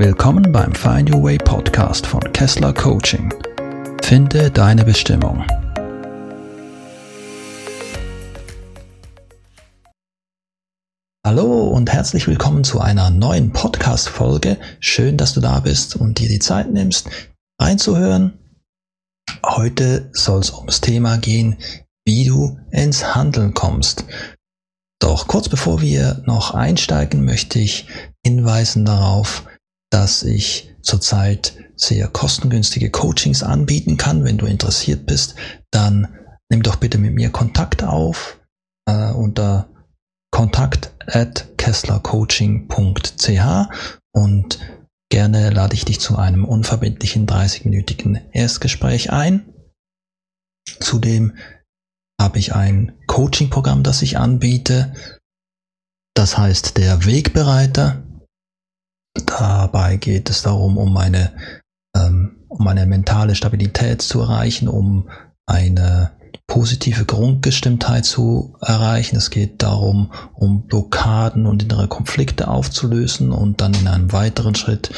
Willkommen beim Find Your Way Podcast von Kessler Coaching. Finde deine Bestimmung. Hallo und herzlich willkommen zu einer neuen Podcast-Folge. Schön, dass du da bist und dir die Zeit nimmst, reinzuhören. Heute soll es ums Thema gehen, wie du ins Handeln kommst. Doch kurz bevor wir noch einsteigen, möchte ich hinweisen darauf, dass ich zurzeit sehr kostengünstige Coachings anbieten kann. Wenn du interessiert bist, dann nimm doch bitte mit mir Kontakt auf äh, unter kontakt at kesslercoaching.ch und gerne lade ich dich zu einem unverbindlichen 30-minütigen Erstgespräch ein. Zudem habe ich ein Coaching-Programm, das ich anbiete. Das heißt der Wegbereiter. Dabei geht es darum, um eine, ähm, um eine mentale Stabilität zu erreichen, um eine positive Grundgestimmtheit zu erreichen. Es geht darum, um Blockaden und innere Konflikte aufzulösen und dann in einem weiteren Schritt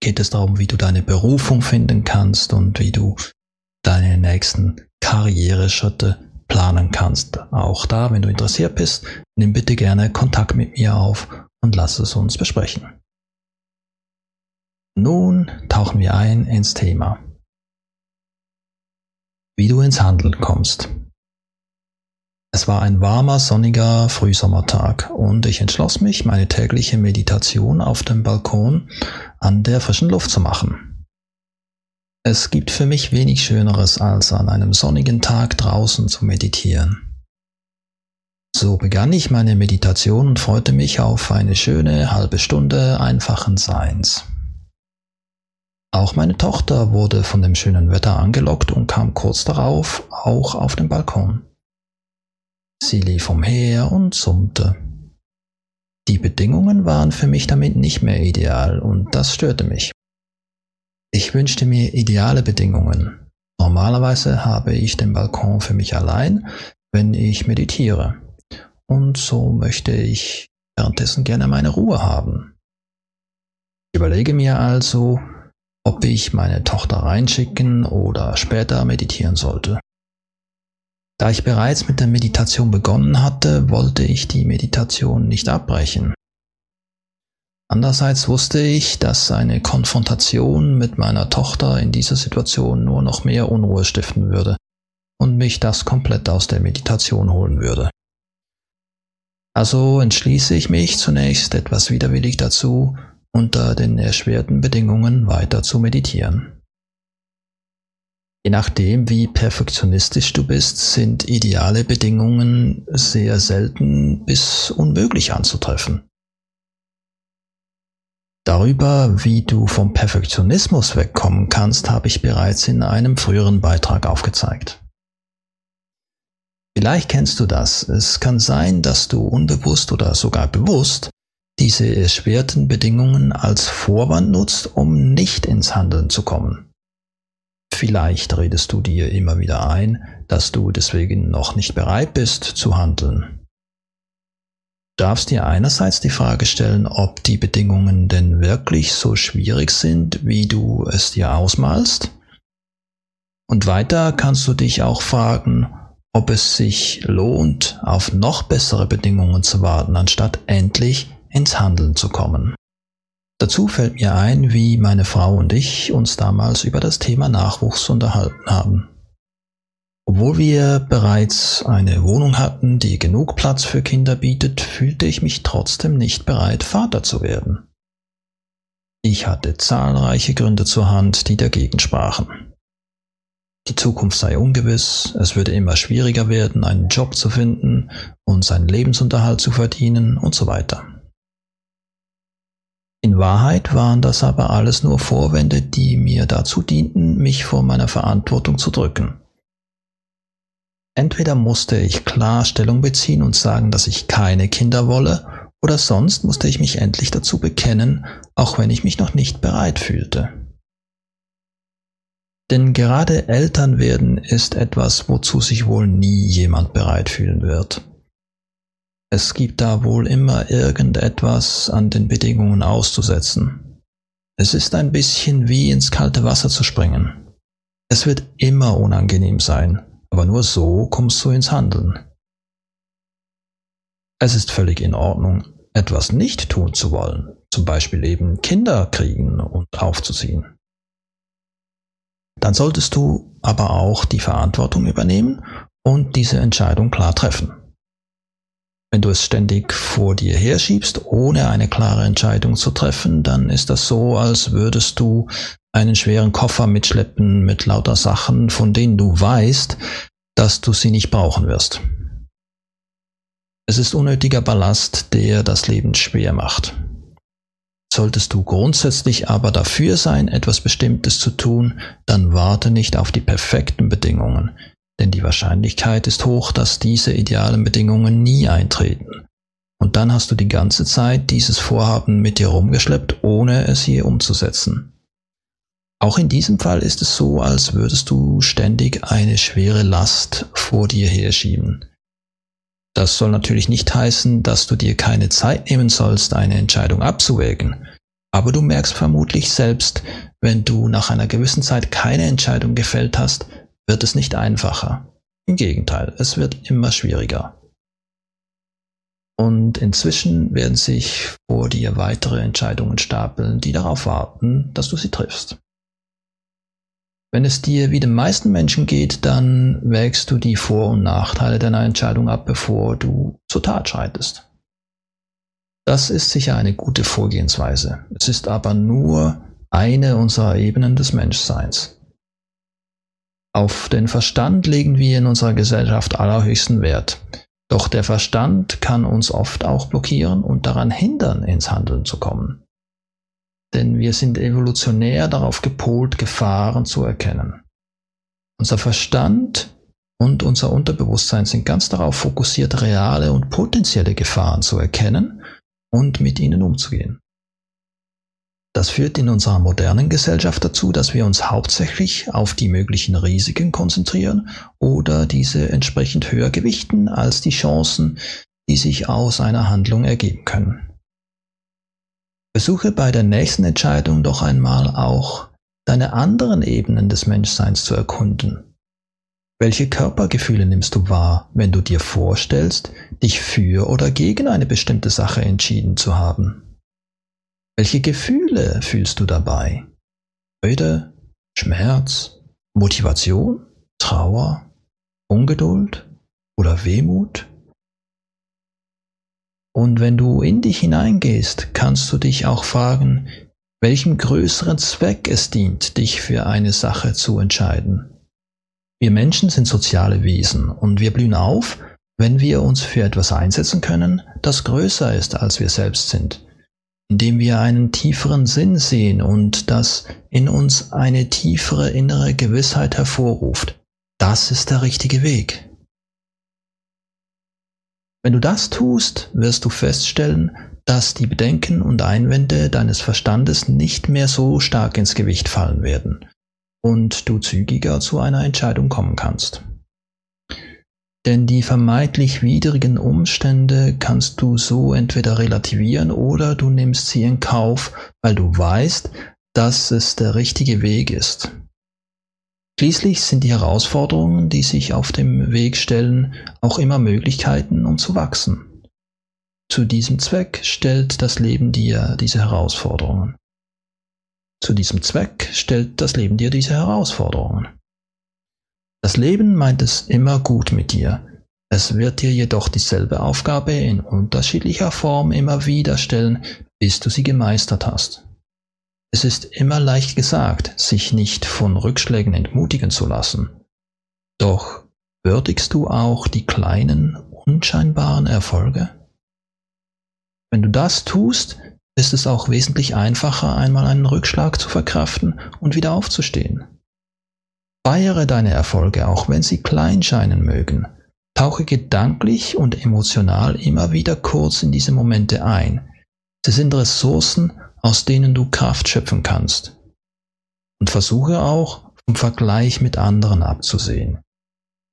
geht es darum, wie du deine Berufung finden kannst und wie du deine nächsten Karriereschritte planen kannst. Auch da, wenn du interessiert bist, nimm bitte gerne Kontakt mit mir auf und lass es uns besprechen. Nun tauchen wir ein ins Thema. Wie du ins Handeln kommst. Es war ein warmer, sonniger Frühsommertag und ich entschloss mich, meine tägliche Meditation auf dem Balkon an der frischen Luft zu machen. Es gibt für mich wenig Schöneres, als an einem sonnigen Tag draußen zu meditieren. So begann ich meine Meditation und freute mich auf eine schöne halbe Stunde einfachen Seins. Auch meine Tochter wurde von dem schönen Wetter angelockt und kam kurz darauf auch auf den Balkon. Sie lief umher und summte. Die Bedingungen waren für mich damit nicht mehr ideal und das störte mich. Ich wünschte mir ideale Bedingungen. Normalerweise habe ich den Balkon für mich allein, wenn ich meditiere und so möchte ich währenddessen gerne meine Ruhe haben. Ich überlege mir also, ob ich meine Tochter reinschicken oder später meditieren sollte. Da ich bereits mit der Meditation begonnen hatte, wollte ich die Meditation nicht abbrechen. Andererseits wusste ich, dass eine Konfrontation mit meiner Tochter in dieser Situation nur noch mehr Unruhe stiften würde und mich das komplett aus der Meditation holen würde. Also entschließe ich mich zunächst etwas widerwillig dazu, unter den erschwerten Bedingungen weiter zu meditieren. Je nachdem, wie perfektionistisch du bist, sind ideale Bedingungen sehr selten bis unmöglich anzutreffen. Darüber, wie du vom Perfektionismus wegkommen kannst, habe ich bereits in einem früheren Beitrag aufgezeigt. Vielleicht kennst du das. Es kann sein, dass du unbewusst oder sogar bewusst diese erschwerten Bedingungen als Vorwand nutzt, um nicht ins Handeln zu kommen. Vielleicht redest du dir immer wieder ein, dass du deswegen noch nicht bereit bist zu handeln. Du darfst dir einerseits die Frage stellen, ob die Bedingungen denn wirklich so schwierig sind, wie du es dir ausmalst. Und weiter kannst du dich auch fragen, ob es sich lohnt, auf noch bessere Bedingungen zu warten, anstatt endlich ins Handeln zu kommen. Dazu fällt mir ein, wie meine Frau und ich uns damals über das Thema Nachwuchs unterhalten haben. Obwohl wir bereits eine Wohnung hatten, die genug Platz für Kinder bietet, fühlte ich mich trotzdem nicht bereit, Vater zu werden. Ich hatte zahlreiche Gründe zur Hand, die dagegen sprachen. Die Zukunft sei ungewiss, es würde immer schwieriger werden, einen Job zu finden und seinen Lebensunterhalt zu verdienen und so weiter. In Wahrheit waren das aber alles nur Vorwände, die mir dazu dienten, mich vor meiner Verantwortung zu drücken. Entweder musste ich klar Stellung beziehen und sagen, dass ich keine Kinder wolle, oder sonst musste ich mich endlich dazu bekennen, auch wenn ich mich noch nicht bereit fühlte. Denn gerade Eltern werden ist etwas, wozu sich wohl nie jemand bereit fühlen wird. Es gibt da wohl immer irgendetwas an den Bedingungen auszusetzen. Es ist ein bisschen wie ins kalte Wasser zu springen. Es wird immer unangenehm sein, aber nur so kommst du ins Handeln. Es ist völlig in Ordnung, etwas nicht tun zu wollen, zum Beispiel eben Kinder kriegen und aufzuziehen. Dann solltest du aber auch die Verantwortung übernehmen und diese Entscheidung klar treffen. Wenn du es ständig vor dir herschiebst, ohne eine klare Entscheidung zu treffen, dann ist das so, als würdest du einen schweren Koffer mitschleppen mit lauter Sachen, von denen du weißt, dass du sie nicht brauchen wirst. Es ist unnötiger Ballast, der das Leben schwer macht. Solltest du grundsätzlich aber dafür sein, etwas Bestimmtes zu tun, dann warte nicht auf die perfekten Bedingungen, denn die Wahrscheinlichkeit ist hoch, dass diese idealen Bedingungen nie eintreten. Und dann hast du die ganze Zeit dieses Vorhaben mit dir rumgeschleppt, ohne es hier umzusetzen. Auch in diesem Fall ist es so, als würdest du ständig eine schwere Last vor dir herschieben. Das soll natürlich nicht heißen, dass du dir keine Zeit nehmen sollst, eine Entscheidung abzuwägen. Aber du merkst vermutlich selbst, wenn du nach einer gewissen Zeit keine Entscheidung gefällt hast, wird es nicht einfacher. Im Gegenteil, es wird immer schwieriger. Und inzwischen werden sich vor dir weitere Entscheidungen stapeln, die darauf warten, dass du sie triffst. Wenn es dir wie den meisten Menschen geht, dann wägst du die Vor- und Nachteile deiner Entscheidung ab, bevor du zur Tat schreitest. Das ist sicher eine gute Vorgehensweise. Es ist aber nur eine unserer Ebenen des Menschseins. Auf den Verstand legen wir in unserer Gesellschaft allerhöchsten Wert. Doch der Verstand kann uns oft auch blockieren und daran hindern, ins Handeln zu kommen denn wir sind evolutionär darauf gepolt, Gefahren zu erkennen. Unser Verstand und unser Unterbewusstsein sind ganz darauf fokussiert, reale und potenzielle Gefahren zu erkennen und mit ihnen umzugehen. Das führt in unserer modernen Gesellschaft dazu, dass wir uns hauptsächlich auf die möglichen Risiken konzentrieren oder diese entsprechend höher gewichten als die Chancen, die sich aus einer Handlung ergeben können. Versuche bei der nächsten Entscheidung doch einmal auch deine anderen Ebenen des Menschseins zu erkunden. Welche Körpergefühle nimmst du wahr, wenn du dir vorstellst, dich für oder gegen eine bestimmte Sache entschieden zu haben? Welche Gefühle fühlst du dabei? Freude, Schmerz, Motivation, Trauer, Ungeduld oder Wehmut? Und wenn du in dich hineingehst, kannst du dich auch fragen, welchem größeren Zweck es dient, dich für eine Sache zu entscheiden. Wir Menschen sind soziale Wesen und wir blühen auf, wenn wir uns für etwas einsetzen können, das größer ist als wir selbst sind, indem wir einen tieferen Sinn sehen und das in uns eine tiefere innere Gewissheit hervorruft. Das ist der richtige Weg. Wenn du das tust, wirst du feststellen, dass die Bedenken und Einwände deines Verstandes nicht mehr so stark ins Gewicht fallen werden und du zügiger zu einer Entscheidung kommen kannst. Denn die vermeintlich widrigen Umstände kannst du so entweder relativieren oder du nimmst sie in Kauf, weil du weißt, dass es der richtige Weg ist. Schließlich sind die Herausforderungen, die sich auf dem Weg stellen, auch immer Möglichkeiten, um zu wachsen. Zu diesem Zweck stellt das Leben dir diese Herausforderungen. Zu diesem Zweck stellt das Leben dir diese Herausforderungen. Das Leben meint es immer gut mit dir. Es wird dir jedoch dieselbe Aufgabe in unterschiedlicher Form immer wieder stellen, bis du sie gemeistert hast. Es ist immer leicht gesagt, sich nicht von Rückschlägen entmutigen zu lassen. Doch würdigst du auch die kleinen, unscheinbaren Erfolge? Wenn du das tust, ist es auch wesentlich einfacher, einmal einen Rückschlag zu verkraften und wieder aufzustehen. Feiere deine Erfolge, auch wenn sie klein scheinen mögen. Tauche gedanklich und emotional immer wieder kurz in diese Momente ein. Sie sind Ressourcen, aus denen du Kraft schöpfen kannst. Und versuche auch vom Vergleich mit anderen abzusehen.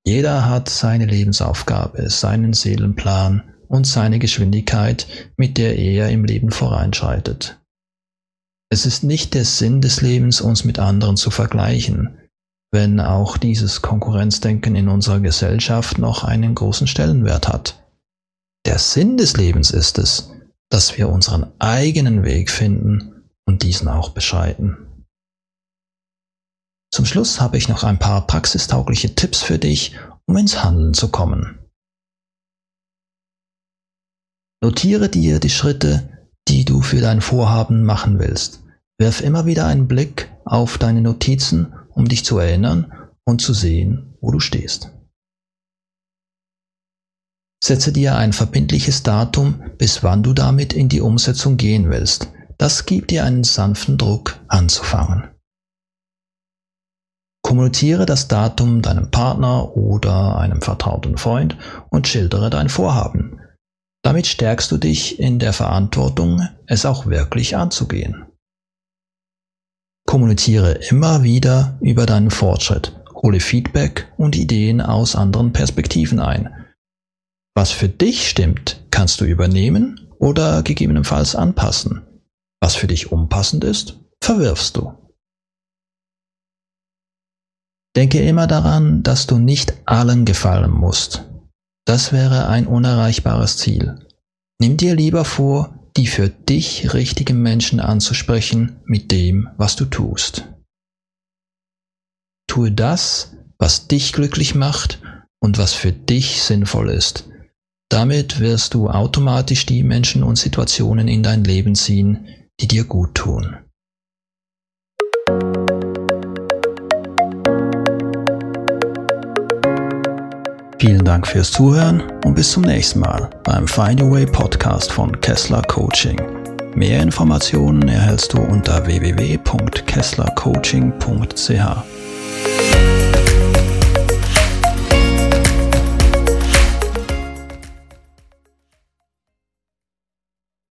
Jeder hat seine Lebensaufgabe, seinen Seelenplan und seine Geschwindigkeit, mit der er im Leben voranschreitet. Es ist nicht der Sinn des Lebens, uns mit anderen zu vergleichen, wenn auch dieses Konkurrenzdenken in unserer Gesellschaft noch einen großen Stellenwert hat. Der Sinn des Lebens ist es, dass wir unseren eigenen Weg finden und diesen auch beschreiten. Zum Schluss habe ich noch ein paar praxistaugliche Tipps für dich, um ins Handeln zu kommen. Notiere dir die Schritte, die du für dein Vorhaben machen willst. Wirf immer wieder einen Blick auf deine Notizen, um dich zu erinnern und zu sehen, wo du stehst. Setze dir ein verbindliches Datum, bis wann du damit in die Umsetzung gehen willst. Das gibt dir einen sanften Druck anzufangen. Kommuniziere das Datum deinem Partner oder einem vertrauten Freund und schildere dein Vorhaben. Damit stärkst du dich in der Verantwortung, es auch wirklich anzugehen. Kommuniziere immer wieder über deinen Fortschritt, hole Feedback und Ideen aus anderen Perspektiven ein. Was für dich stimmt, kannst du übernehmen oder gegebenenfalls anpassen. Was für dich unpassend ist, verwirfst du. Denke immer daran, dass du nicht allen gefallen musst. Das wäre ein unerreichbares Ziel. Nimm dir lieber vor, die für dich richtigen Menschen anzusprechen mit dem, was du tust. Tue das, was dich glücklich macht und was für dich sinnvoll ist. Damit wirst du automatisch die Menschen und Situationen in dein Leben ziehen, die dir gut tun. Vielen Dank fürs Zuhören und bis zum nächsten Mal beim Find Your Way Podcast von Kessler Coaching. Mehr Informationen erhältst du unter www.kesslercoaching.ch.